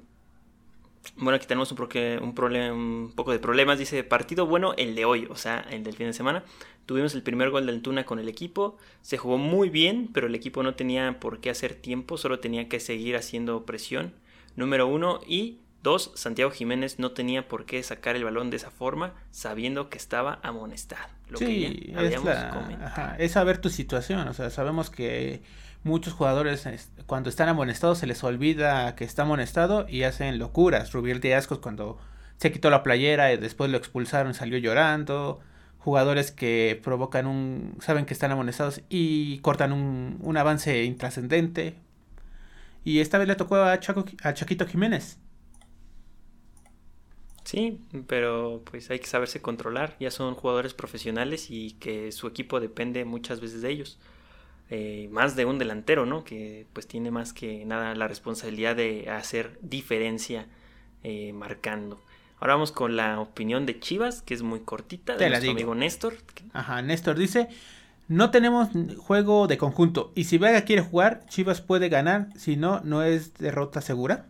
bueno, aquí tenemos un, un, poco de problemas. Dice, partido bueno el de hoy, o sea, el del fin de semana. Tuvimos el primer gol del Tuna con el equipo. Se jugó muy bien, pero el equipo no tenía por qué hacer tiempo, solo tenía que seguir haciendo presión. Número uno. Y dos, Santiago Jiménez no tenía por qué sacar el balón de esa forma, sabiendo que estaba amonestado. Lo sí, que es, la, es saber tu situación. O sea, sabemos que muchos jugadores cuando están amonestados se les olvida que está amonestado y hacen locuras. Rubiel de Ascos cuando se quitó la playera y después lo expulsaron salió llorando. Jugadores que provocan un... saben que están amonestados y cortan un, un avance intrascendente. Y esta vez le tocó a, Chaco, a Chaquito Jiménez. Sí, pero pues hay que saberse controlar. Ya son jugadores profesionales y que su equipo depende muchas veces de ellos. Eh, más de un delantero, ¿no? Que pues tiene más que nada la responsabilidad de hacer diferencia eh, marcando. Ahora vamos con la opinión de Chivas, que es muy cortita, de nuestro amigo Néstor. Ajá, Néstor dice, no tenemos juego de conjunto y si Vega quiere jugar, Chivas puede ganar, si no, no es derrota segura.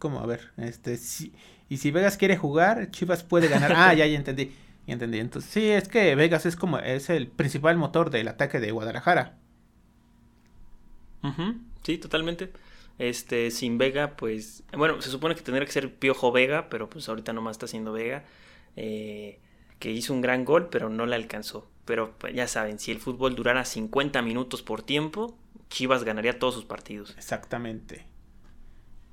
¿Cómo? A ver, este, si, y si Vegas quiere jugar, Chivas puede ganar. Ah, ya, ya entendí. Y entendí. Entonces, sí, es que Vegas es como, es el principal motor del ataque de Guadalajara. Sí, totalmente. Este, sin Vega, pues, bueno, se supone que tendría que ser Piojo Vega, pero pues ahorita nomás está haciendo Vega. Eh, que hizo un gran gol, pero no le alcanzó. Pero pues, ya saben, si el fútbol durara 50 minutos por tiempo, Chivas ganaría todos sus partidos. Exactamente.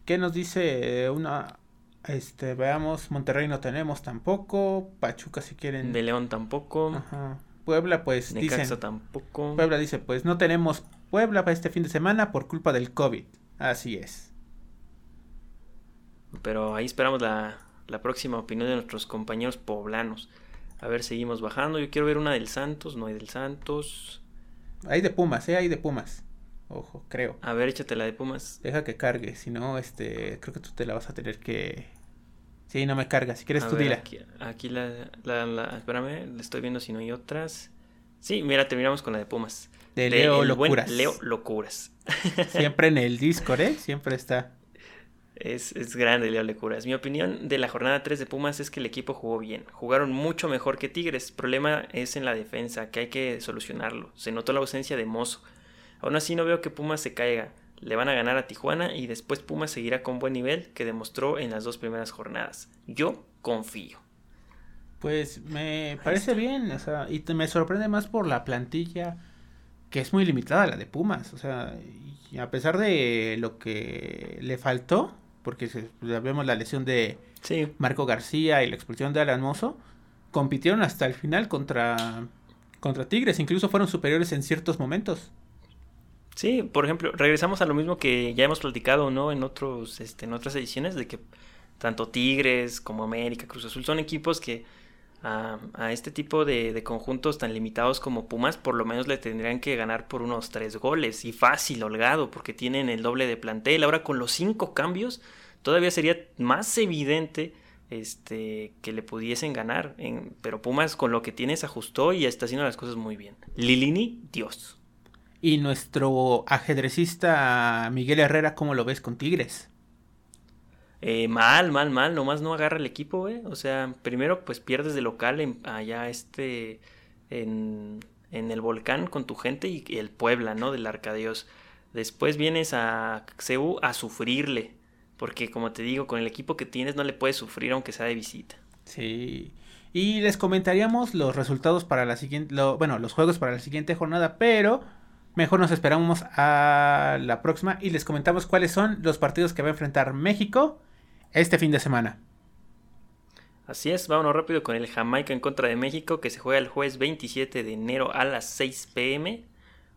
¿Qué nos dice una este, veamos, Monterrey no tenemos tampoco, Pachuca si quieren. De León tampoco. Puebla pues Necaxa tampoco. Puebla dice, pues no tenemos Puebla para este fin de semana por culpa del COVID. Así es. Pero ahí esperamos la, la próxima opinión de nuestros compañeros poblanos. A ver, seguimos bajando. Yo quiero ver una del Santos, no hay del Santos. Hay de Pumas, eh, hay de Pumas. Ojo, creo. A ver, échate la de Pumas. Deja que cargue, si no, este, creo que tú te la vas a tener que... Sí, no me carga, si quieres tú dila. Aquí, la, la, espérame, le estoy viendo si no hay otras. Sí, mira, terminamos con la de Pumas. De, Leo Locuras. Leo Locuras. Siempre en el Discord, ¿eh? Siempre está. Es, es, grande Leo Locuras. Mi opinión de la jornada 3 de Pumas es que el equipo jugó bien. Jugaron mucho mejor que Tigres. El problema es en la defensa, que hay que solucionarlo. Se notó la ausencia de Mozo. Aún así no veo que Pumas se caiga. Le van a ganar a Tijuana y después Pumas seguirá con buen nivel que demostró en las dos primeras jornadas. Yo confío. Pues me parece bien, o sea, y me sorprende más por la plantilla que es muy limitada la de Pumas, o sea, y a pesar de lo que le faltó, porque vemos la lesión de Marco García y la expulsión de Alan Mozo, compitieron hasta el final contra contra Tigres, incluso fueron superiores en ciertos momentos. Sí, por ejemplo, regresamos a lo mismo que ya hemos platicado, ¿no? En otros, este, en otras ediciones, de que tanto Tigres como América, Cruz Azul son equipos que a, este tipo de, conjuntos tan limitados como Pumas, por lo menos le tendrían que ganar por unos tres goles. Y fácil, holgado, porque tienen el doble de plantel. Ahora con los cinco cambios, todavía sería más evidente este, que le pudiesen ganar. En, pero Pumas con lo que tiene se ajustó y está haciendo las cosas muy bien. Lilini, Dios. Y nuestro ajedrecista Miguel Herrera, ¿cómo lo ves con Tigres? Eh, mal, mal, mal, nomás no agarra el equipo, ¿eh? O sea, primero pues pierdes de local en, allá este, en, en, el volcán con tu gente y el Puebla, ¿no? Del Arcadeos. Después vienes a CEU a sufrirle, porque como te digo, con el equipo que tienes no le puedes sufrir aunque sea de visita. Sí. Y les comentaríamos los resultados para la siguiente, bueno, los juegos para la siguiente jornada, pero Mejor nos esperamos a la próxima y les comentamos cuáles son los partidos que va a enfrentar México este fin de semana. Así es, vámonos rápido con el Jamaica en contra de México que se juega el jueves 27 de enero a las 6 pm,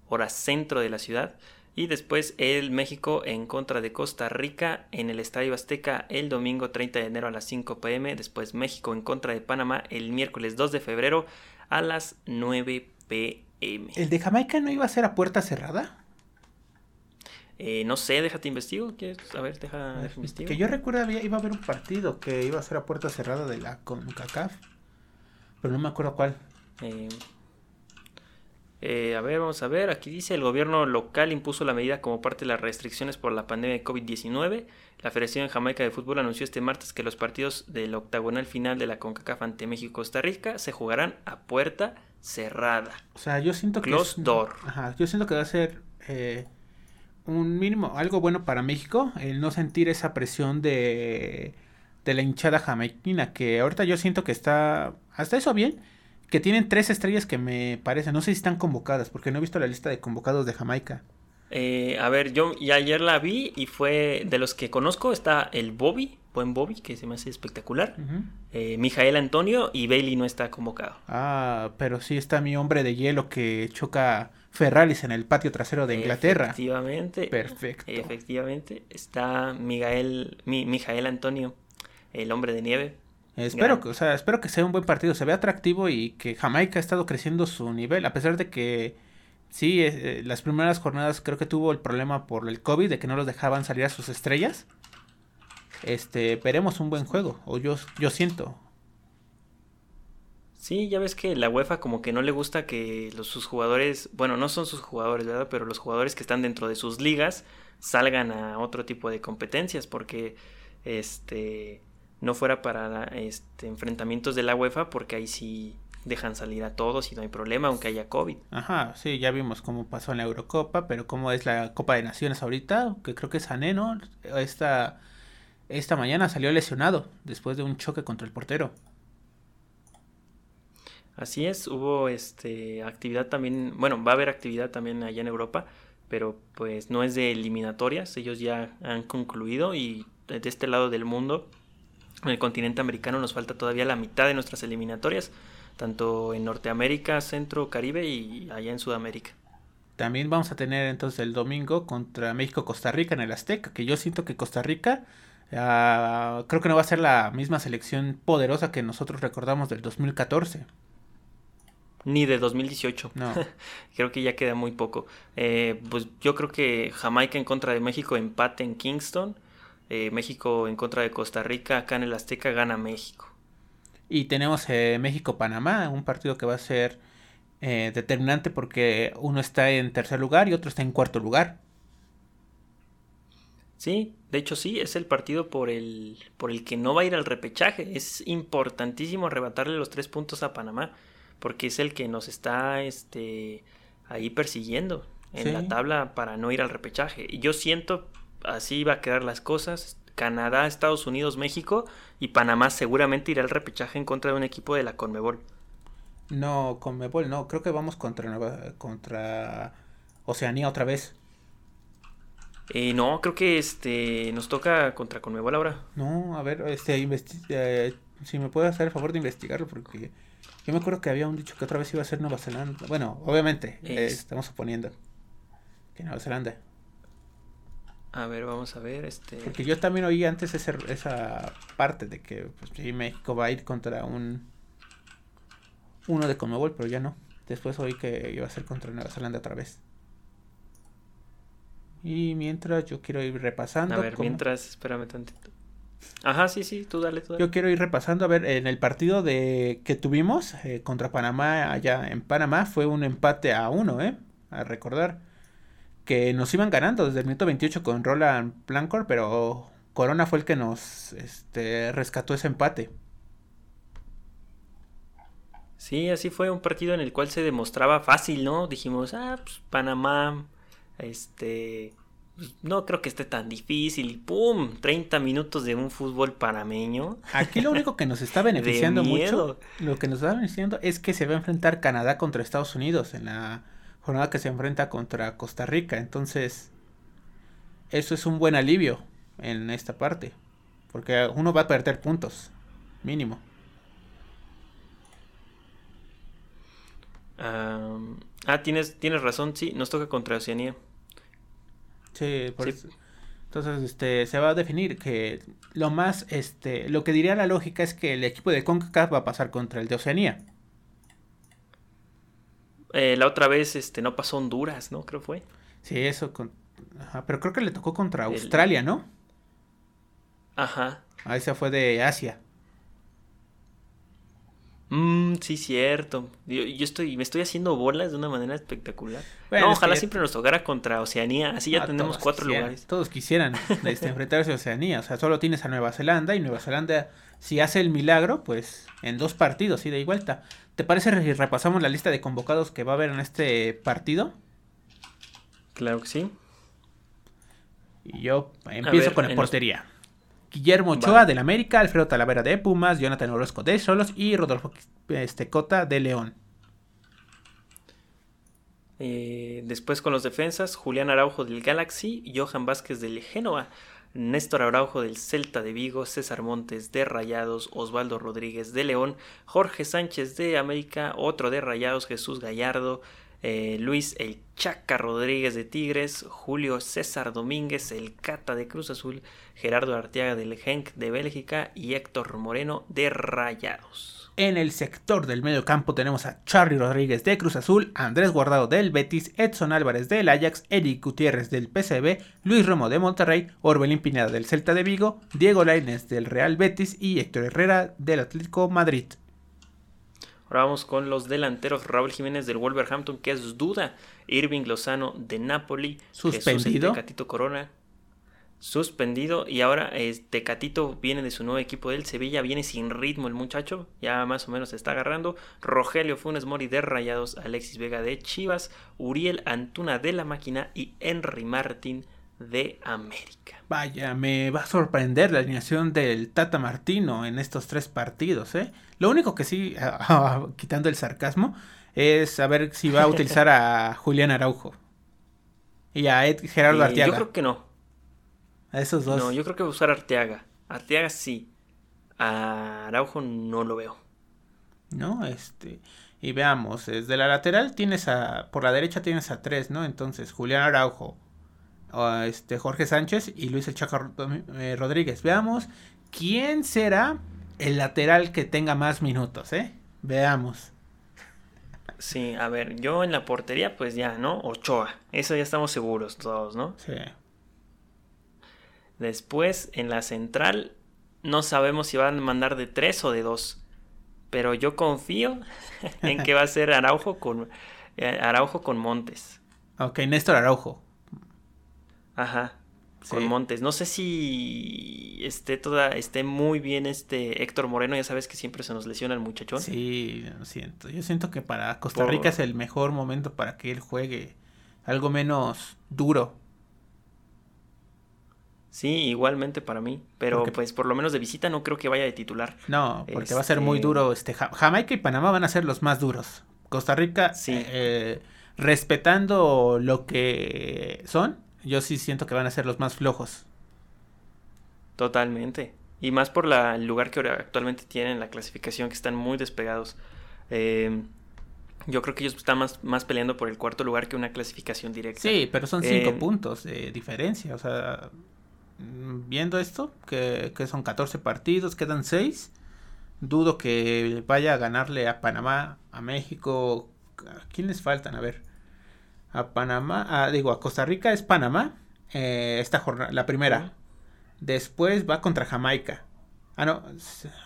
hora centro de la ciudad. Y después el México en contra de Costa Rica en el Estadio Azteca el domingo 30 de enero a las 5 pm. Después México en contra de Panamá el miércoles 2 de febrero a las 9 pm. ¿El de Jamaica no iba a ser a puerta cerrada? Eh, no sé, déjate investigo. A ver, deja, investigo. Que yo recuerdo había, iba a haber un partido que iba a ser a puerta cerrada de la CONCACAF. Pero no me acuerdo cuál. Eh, Eh, a ver, vamos a ver. Aquí dice: el gobierno local impuso la medida como parte de las restricciones por la pandemia de COVID-19. La Federación Jamaica de Fútbol anunció este martes que los partidos del octagonal final de la CONCACAF ante México y Costa Rica se jugarán a puerta cerrada. O sea, yo siento que. Close door. Ajá, yo siento que va a ser eh, un mínimo, algo bueno para México, el no sentir esa presión de, de la hinchada jamaiquina, que ahorita yo siento que está. Hasta eso bien que tienen tres estrellas que me parecen. No sé si están convocadas, porque no he visto la lista de convocados de Jamaica. Eh, a ver, yo y ayer la vi y fue de los que conozco. Está el Bobby, buen Bobby, que se me hace espectacular. Eh, Mijael Antonio y Bailey no está convocado. Ah, pero sí está mi hombre de hielo que choca Ferraris en el patio trasero de Inglaterra. Efectivamente. Perfecto. Efectivamente. Está Miguel, mi, Mijael Antonio, el hombre de nieve. Espero que, o sea, espero que sea un buen partido, se ve atractivo y que Jamaica ha estado creciendo su nivel, a pesar de que sí, eh, las primeras jornadas creo que tuvo el problema por el COVID, de que no los dejaban salir a sus estrellas. Este, veremos un buen juego, o yo, yo siento. Sí, ya ves que la UEFA como que no le gusta que los, sus jugadores, bueno, no son sus jugadores, ¿verdad? Pero los jugadores que están dentro de sus ligas salgan a otro tipo de competencias, porque este no fuera para este, enfrentamientos de la UEFA, porque ahí sí dejan salir a todos y no hay problema, aunque haya COVID. Ajá, sí, ya vimos cómo pasó en la Eurocopa, pero cómo es la Copa de Naciones ahorita, que creo que es Sané, ¿no? Esta, esta mañana salió lesionado después de un choque contra el portero. Así es, hubo este actividad también, bueno, va a haber actividad también allá en Europa, pero pues no es de eliminatorias, ellos ya han concluido y de este lado del mundo en el continente americano nos falta todavía la mitad de nuestras eliminatorias, tanto en Norteamérica, Centro, Caribe y allá en Sudamérica. También vamos a tener entonces el domingo contra México-Costa Rica en el Azteca, que yo siento que Costa Rica uh, creo que no va a ser la misma selección poderosa que nosotros recordamos del 2014. Ni de 2018. No. creo que ya queda muy poco. Eh, pues yo creo que Jamaica en contra de México empate en Kingston eh, México en contra de Costa Rica, acá en el Azteca gana México. Y tenemos eh, México-Panamá, un partido que va a ser determinante porque uno está en tercer lugar y otro está en cuarto lugar. Sí, de hecho sí, es el partido por el, por el que no va a ir al repechaje. Es importantísimo arrebatarle los tres puntos a Panamá porque es el que nos está este, ahí persiguiendo en la tabla para no ir al repechaje. Y yo siento así va a quedar las cosas. Canadá, Estados Unidos, México y Panamá seguramente irá al repechaje en contra de un equipo de la Conmebol. No, Conmebol no, creo que vamos contra contra Oceanía otra vez. Eh, no, creo que este nos toca contra Conmebol ahora. No, a ver, este eh, si me puede hacer el favor de investigarlo porque yo me acuerdo que había un dicho que otra vez iba a ser Nueva Zelanda. Bueno, obviamente, estamos suponiendo que Nueva Zelanda. A ver, vamos a ver. este Porque yo también oí antes esa parte de que pues, México va a ir contra un uno de Conmebol, pero ya no. Después oí que iba a ser contra Nueva Zelanda otra vez. Y mientras yo quiero ir repasando. A ver, mientras, espérame tantito. Ajá, sí, sí, tú dale, tú dale. Yo quiero ir repasando, a ver, en el partido de que tuvimos eh, contra Panamá allá en Panamá fue un empate a uno, ¿eh? A recordar que nos iban ganando desde el minuto 28 con Roland Blancor, pero Corona fue el que nos este, rescató ese empate. Sí, así fue un partido en el cual se demostraba fácil, ¿no? Dijimos, ah, pues Panamá, este, pues, no creo que esté tan difícil. ¡Pum! 30 minutos de un fútbol panameño. Aquí lo único que nos está beneficiando mucho, lo que nos está beneficiando es que se va a enfrentar Canadá contra Estados Unidos en la jornada que se enfrenta contra Costa Rica. Entonces, eso es un buen alivio en esta parte. Porque uno va a perder puntos, mínimo. ah, tienes, tienes razón, sí, nos toca contra Oceanía. Sí, por Eso. Entonces, este, se va a definir que lo más, este, lo que diría la lógica es que el equipo de CONCACAF va a pasar contra el de Oceanía. Eh, la otra vez este, no pasó Honduras, ¿no? Creo fue. Sí, eso. pero creo que le tocó contra Australia, ¿no? Ajá. Ah, esa fue de Asia. Mm, sí, cierto. Yo, estoy, me estoy haciendo bolas de una manera espectacular. no, ojalá siempre nos tocara contra Oceanía. Así ya tenemos cuatro lugares. Todos quisieran este, enfrentarse a Oceanía. O sea, solo tienes a Nueva Zelanda y Nueva Zelanda, si hace el milagro, pues en dos partidos, ida y vuelta. ¿Te parece si repasamos la lista de convocados que va a haber en este partido? Claro que sí. Y yo empiezo con la portería. Guillermo Ochoa del América, Alfredo Talavera de Pumas, Jonathan Orozco de Solos y Rodolfo este, Cota de León. Eh, después con los defensas, Julián Araujo del Galaxy, Johan Vázquez del Génova, Néstor Araujo del Celta de Vigo, César Montes de Rayados, Osvaldo Rodríguez de León, Jorge Sánchez de América, otro de Rayados, Jesús Gallardo, eh, Luis El Chaca Rodríguez de Tigres, Julio César Domínguez, el Cata de Cruz Azul, Gerardo Arteaga del Genk de Bélgica y Héctor Moreno de Rayados. En el sector del medio campo tenemos a Charlie Rodríguez de Cruz Azul, Andrés Guardado del Betis, Edson Álvarez del Ajax, Eric Gutiérrez del PCB, Luis Romo de Monterrey, Orbelín Pineda del Celta de Vigo, Diego Lainez del Real Betis y Héctor Herrera del Atlético Madrid. Ahora vamos con los delanteros. Raúl Jiménez del Wolverhampton, que es duda. Irving Lozano de Napoli. Suspendido. Tecatito Corona. Suspendido. Y ahora este Tecatito viene de su nuevo equipo del Sevilla. Viene sin ritmo el muchacho. Ya más o menos se está agarrando. Rogelio Funes Mori de Rayados. Alexis Vega de Chivas. Uriel Antuna de la Máquina. Y Henry Martín de América. Vaya, me va a sorprender la alineación del Tata Martino en estos tres partidos, ¿eh? Lo único que sí, quitando el sarcasmo, es saber si va a utilizar a Julián Araujo y a Ed Gerardo eh, Arteaga. Yo creo que no. A esos dos. No, yo creo que va a usar Arteaga. Arteaga sí. A Araujo no lo veo. No, este. Y veamos, desde la lateral tienes a. Por la derecha tienes a tres, ¿no? Entonces, Julián Araujo, este, Jorge Sánchez y Luis El Chaco eh, Rodríguez. Veamos quién será el lateral que tenga más minutos, ¿eh? Veamos. Sí, a ver, yo en la portería, pues ya, ¿no? Ochoa. Eso ya estamos seguros todos, ¿no? Sí. Después, en la central, no sabemos si van a mandar de tres o de dos. Pero yo confío en que va a ser Araujo con, eh, Araujo con Montes. Ok, Néstor Araujo. Ajá. Con Montes. No sé si esté toda, esté muy bien este Héctor Moreno, ya sabes que siempre se nos lesiona el muchachón. Sí, lo siento. Yo siento que para Costa Rica es el mejor momento para que él juegue algo menos duro. Sí, igualmente para mí, pero pues por lo menos de visita no creo que vaya de titular. No, porque va a ser muy este duro. Este Jamaica y Panamá van a ser los más duros. Costa Rica, sí. Eh, respetando lo que son, yo sí siento que van a ser los más flojos. Totalmente. Y más por la, el lugar que actualmente tienen en la clasificación, que están muy despegados. Eh, yo creo que ellos están más, más peleando por el cuarto lugar que una clasificación directa. Sí, pero son cinco eh, puntos de diferencia. O sea, viendo esto, que, que son 14 partidos, quedan 6. Dudo que vaya a ganarle a Panamá, a México. ¿A quién les faltan? A ver a Panamá, digo, a Costa Rica es Panamá, eh, esta jornada, la primera. Después va contra Jamaica. Ah no,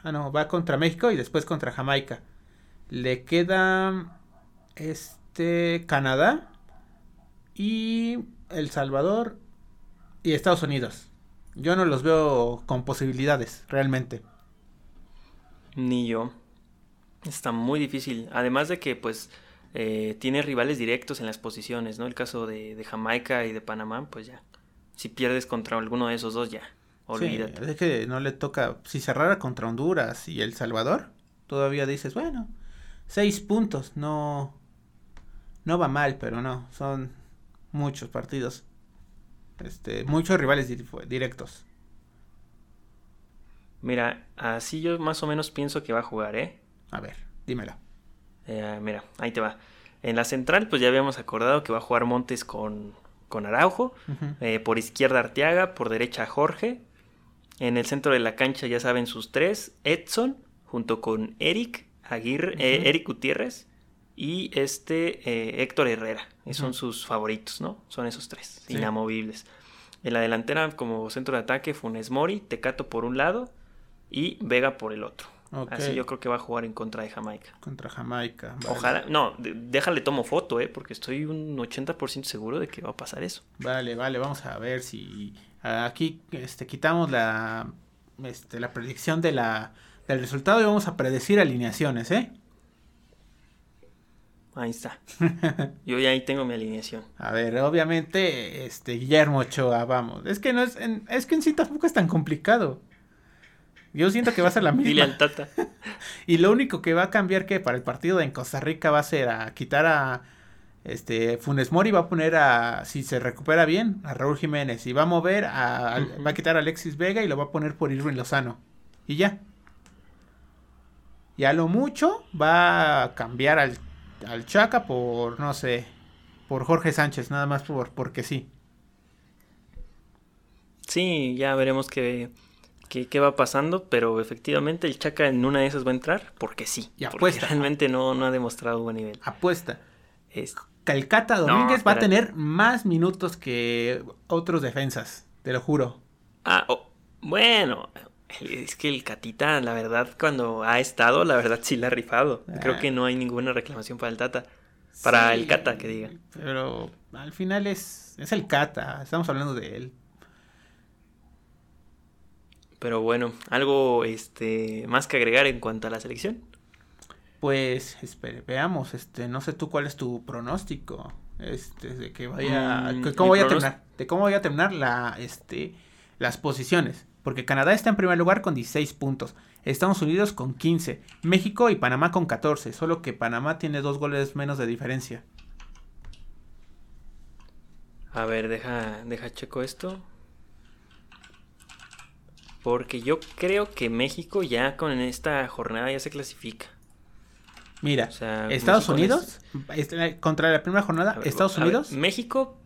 ah, no, va contra México y después contra Jamaica. Le queda este Canadá y El Salvador y Estados Unidos. Yo no los veo con posibilidades, realmente. Ni yo. Está muy difícil. Además de que, pues, eh, tiene rivales directos en las posiciones, ¿no? El caso de, Jamaica y de Panamá, pues ya. Si pierdes contra alguno de esos dos, ya. Olvídate. Sí, es que no le toca. Si cerrara contra Honduras y El Salvador, todavía dices, bueno, seis puntos, no. No va mal, pero no. Son muchos partidos. Este, muchos rivales directos. Mira, así yo más o menos pienso que va a jugar, ¿eh? A ver, dímelo. Eh, mira, ahí te va. En la central, pues ya habíamos acordado que va a jugar Montes con, con Araujo. Eh, por izquierda Arteaga, por derecha Jorge. En el centro de la cancha ya saben sus tres. Edson, junto con Eric Aguirre, eh, Eric Gutiérrez y este Héctor Herrera. son sus favoritos, ¿no? Son esos tres, inamovibles. En la delantera, como centro de ataque, Funes Mori, Tecato por un lado y Vega por el otro. Así yo creo que va a jugar en contra de Jamaica. Contra Jamaica. Ojalá, no, déjale tomo foto, ¿eh? Porque estoy un 80% seguro de que va a pasar eso. Vale, vale, vamos a ver si aquí este, quitamos la, este, la predicción de la, del resultado y vamos a predecir alineaciones, ¿eh? Ahí está. Yo ya ahí tengo mi alineación. A ver, obviamente, este, Guillermo Ochoa, vamos. Es que no es, es que en sí tampoco es tan complicado. Yo siento que va a ser la misma. Dile al Tata. y lo único que va a cambiar que para el partido en Costa Rica va a ser a quitar a este Funes Mori va a poner a si se recupera bien a Raúl Jiménez y va a mover a, va a quitar a Alexis Vega y lo va a poner por Irwin Lozano y ya. Y a lo mucho va a cambiar al, al Chaca por no sé, por Jorge Sánchez, nada más por porque sí. Sí, ya veremos qué qué, va pasando, pero efectivamente el Chaca en una de esas va a entrar porque sí. Y apuesta. realmente no, no ha demostrado buen nivel. Apuesta. Es... Calcata Domínguez va a tener más minutos que otros defensas, te lo juro. Ah, bueno, es que el Catita, la verdad, cuando ha estado, la verdad sí la ha rifado. Creo que no hay ninguna reclamación para el Tata. Para el Cata, que diga. Pero al final es, es el Cata, estamos hablando de él. Pero bueno, algo este más que agregar en cuanto a la selección. Pues espere, veamos, este, no sé tú cuál es tu pronóstico, este, de que vaya, mm, cómo voy a terminar, de cómo voy a terminar la, este, las posiciones, porque Canadá está en primer lugar con 16 puntos, Estados Unidos con 15, México y Panamá con 14, solo que Panamá tiene dos goles menos de diferencia. A ver, deja, deja checo esto. Porque yo creo que México ya con esta jornada ya se clasifica. Mira, Estados Unidos, contra la primera jornada, Estados Unidos. México,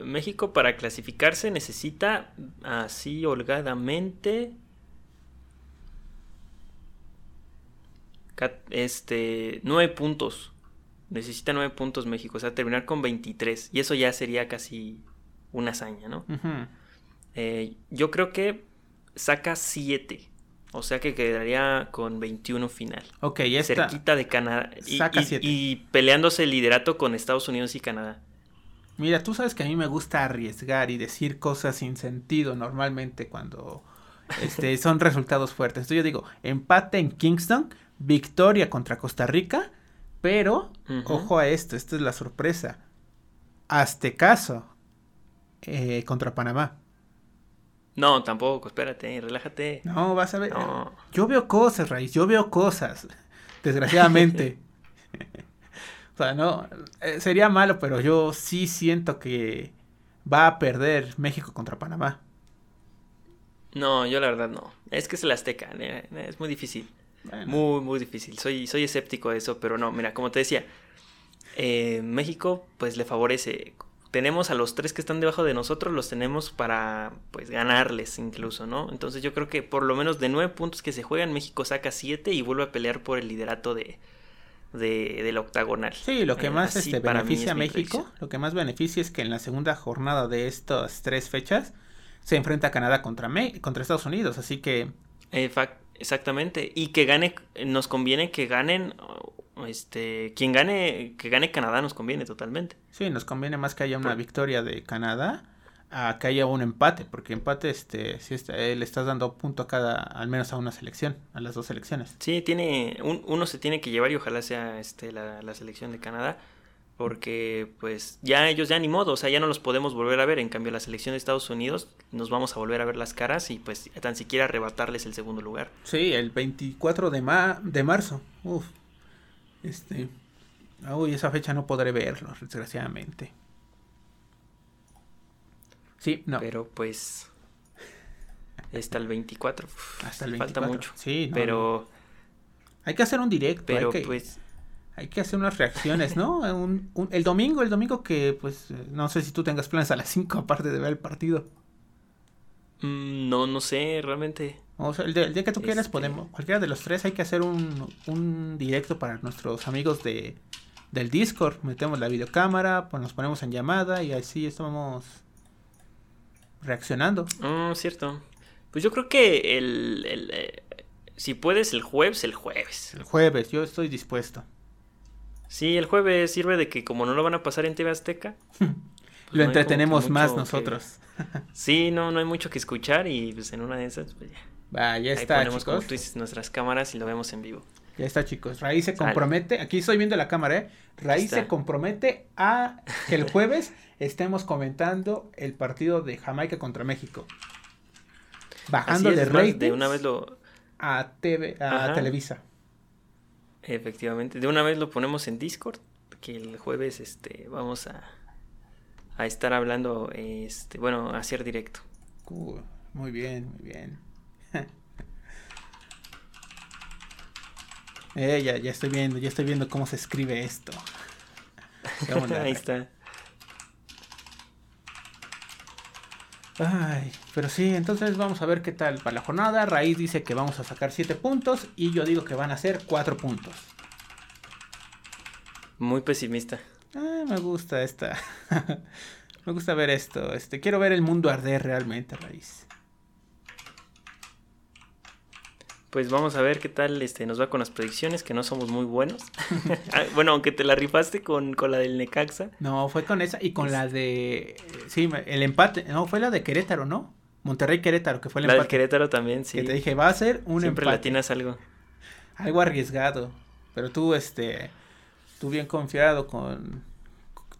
México para clasificarse necesita así holgadamente este nueve puntos. Necesita nueve puntos México, o sea, terminar con 23. Y eso ya sería casi una hazaña, ¿no? Eh, yo creo que saca 7. O sea que quedaría con 21 final. Ok, ya está. Cerquita de Canadá. Y, saca 7. Y, peleándose el liderato con Estados Unidos y Canadá. Mira, tú sabes que a mí me gusta arriesgar y decir cosas sin sentido normalmente cuando este, son resultados fuertes. Entonces yo digo, empate en Kingston, victoria contra Costa Rica, pero ojo a esto, esta es la sorpresa. Aztecaso eh, contra Panamá. No, tampoco, espérate, relájate. No, vas a ver. Yo veo cosas, Raíz, yo veo cosas. Desgraciadamente. o sea, no, eh, sería malo, pero yo sí siento que va a perder México contra Panamá. No, yo la verdad no. Es que es el Azteca, eh, es muy difícil. Muy, muy difícil. Soy, soy escéptico de eso, pero no, mira, como te decía, eh, México pues le favorece tenemos a los tres que están debajo de nosotros, los tenemos para pues ganarles incluso, ¿no? Entonces yo creo que por lo menos de nueve puntos que se juegan, México saca siete y vuelve a pelear por el liderato de, de del octagonal. Sí, lo que eh, más este, beneficia a México, lo que más beneficia es que en la segunda jornada de estas tres fechas se enfrenta Canadá contra, contra Estados Unidos, así que... exactamente, y que gane, nos conviene que ganen este, quien gane, que gane Canadá nos conviene totalmente. Sí, nos conviene más que haya una victoria de Canadá a que haya un empate, porque empate, este, si eh, le estás dando punto a cada, al menos a una selección, a las dos selecciones. Sí, tiene, uno se tiene que llevar y ojalá sea este, la, la, selección de Canadá, porque pues ya ellos ya ni modo, o sea, ya no los podemos volver a ver, en cambio la selección de Estados Unidos nos vamos a volver a ver las caras y pues tan siquiera arrebatarles el segundo lugar. Sí, el 24 de, ma de marzo, Uf. Este. Uy, esa fecha no podré verlo, desgraciadamente. Sí, no. Pero pues. Hasta el 24. Hasta el 24. Falta mucho. Sí, pero. Hay que hacer un directo. Pero hay que, pues. Hay que hacer unas reacciones, ¿no? el domingo, el domingo que, pues, no sé si tú tengas planes a las 5 aparte de ver el partido. Mm, no, no sé, realmente. O sea, el, día que tú quieras este podemos, cualquiera de los tres hay que hacer un, un directo para nuestros amigos de del Discord. Metemos la videocámara, pues nos ponemos en llamada y así estamos reaccionando. Oh, cierto. Pues yo creo que el, el, si puedes el jueves, el jueves. El jueves, yo estoy dispuesto. Sí, el jueves sirve de que como no lo van a pasar en TV Azteca, Lo no hay entretenemos más que- nosotros. sí, no, no hay mucho que escuchar y pues en una de esas, pues ya. Va, ya Ahí está, como chicos. tú dices, nuestras cámaras y lo vemos en vivo. Ya está, chicos. Raíz se compromete. Aquí estoy viendo la cámara, ¿eh? Raíz se compromete a que el jueves estemos comentando el partido de Jamaica contra México. Bajándole ratings de una vez lo, a, TV, a Ajá. Televisa. efectivamente, de una vez lo ponemos en Discord, que el jueves, este, vamos a, a estar hablando, este, bueno, a hacer directo. Muy bien, muy bien. eh, ya, ya estoy viendo, ya estoy viendo cómo se escribe esto. Ahí está. Ay, pero sí, entonces vamos a ver qué tal para la jornada. Raíz dice que vamos a sacar 7 puntos y yo digo que van a ser 4 puntos. Muy pesimista. Ah, me gusta esta. me gusta ver esto. Este, quiero ver el mundo arder realmente, Raíz. Pues vamos a ver qué tal este, nos va con las predicciones, que no somos muy buenos. Ah, bueno, aunque te la rifaste con, con la del Necaxa. No, fue con esa y con la de. Sí, el empate. No, fue la de Querétaro, ¿no? Monterrey Querétaro, que fue el La del empate. Querétaro también, sí. Que te dije, va a ser un Siempre empate. latinas algo. Algo arriesgado. Pero tú, este. Tú bien confiado con.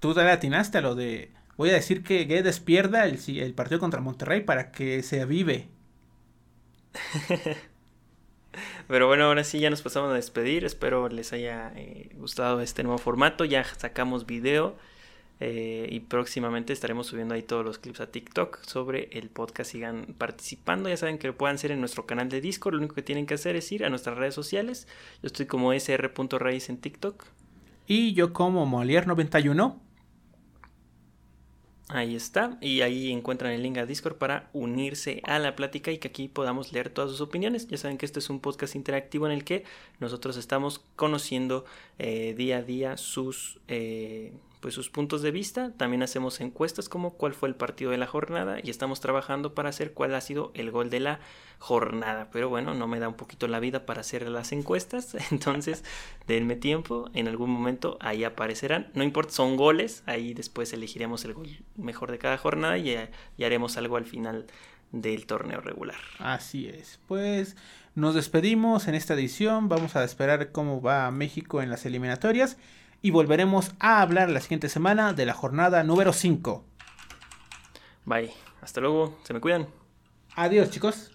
Tú te atinaste a lo de. Voy a decir que Guedes pierda el, el partido contra Monterrey para que se avive. Pero bueno, ahora sí ya nos pasamos a despedir. Espero les haya eh, gustado este nuevo formato. Ya sacamos video eh, y próximamente estaremos subiendo ahí todos los clips a TikTok sobre el podcast. Sigan participando. Ya saben que lo puedan hacer en nuestro canal de Discord. Lo único que tienen que hacer es ir a nuestras redes sociales. Yo estoy como sr.raíz en TikTok. Y yo como Molière91. Ahí está. Y ahí encuentran el link a Discord para unirse a la plática y que aquí podamos leer todas sus opiniones. Ya saben que este es un podcast interactivo en el que nosotros estamos conociendo eh, día a día sus, eh, pues sus puntos de vista. También hacemos encuestas como cuál fue el partido de la jornada y estamos trabajando para hacer cuál ha sido el gol de la jornada. Pero bueno, no me da un poquito la vida para hacer las encuestas. Entonces, denme tiempo. En algún momento ahí aparecerán. No importa, son goles. Ahí después elegiremos el gol mejor de cada jornada y, y haremos algo al final del torneo regular. Así es. Pues nos despedimos en esta edición. Vamos a esperar cómo va México en las eliminatorias. Y volveremos a hablar la siguiente semana de la jornada número 5. Bye. Hasta luego. Se me cuidan. Adiós chicos.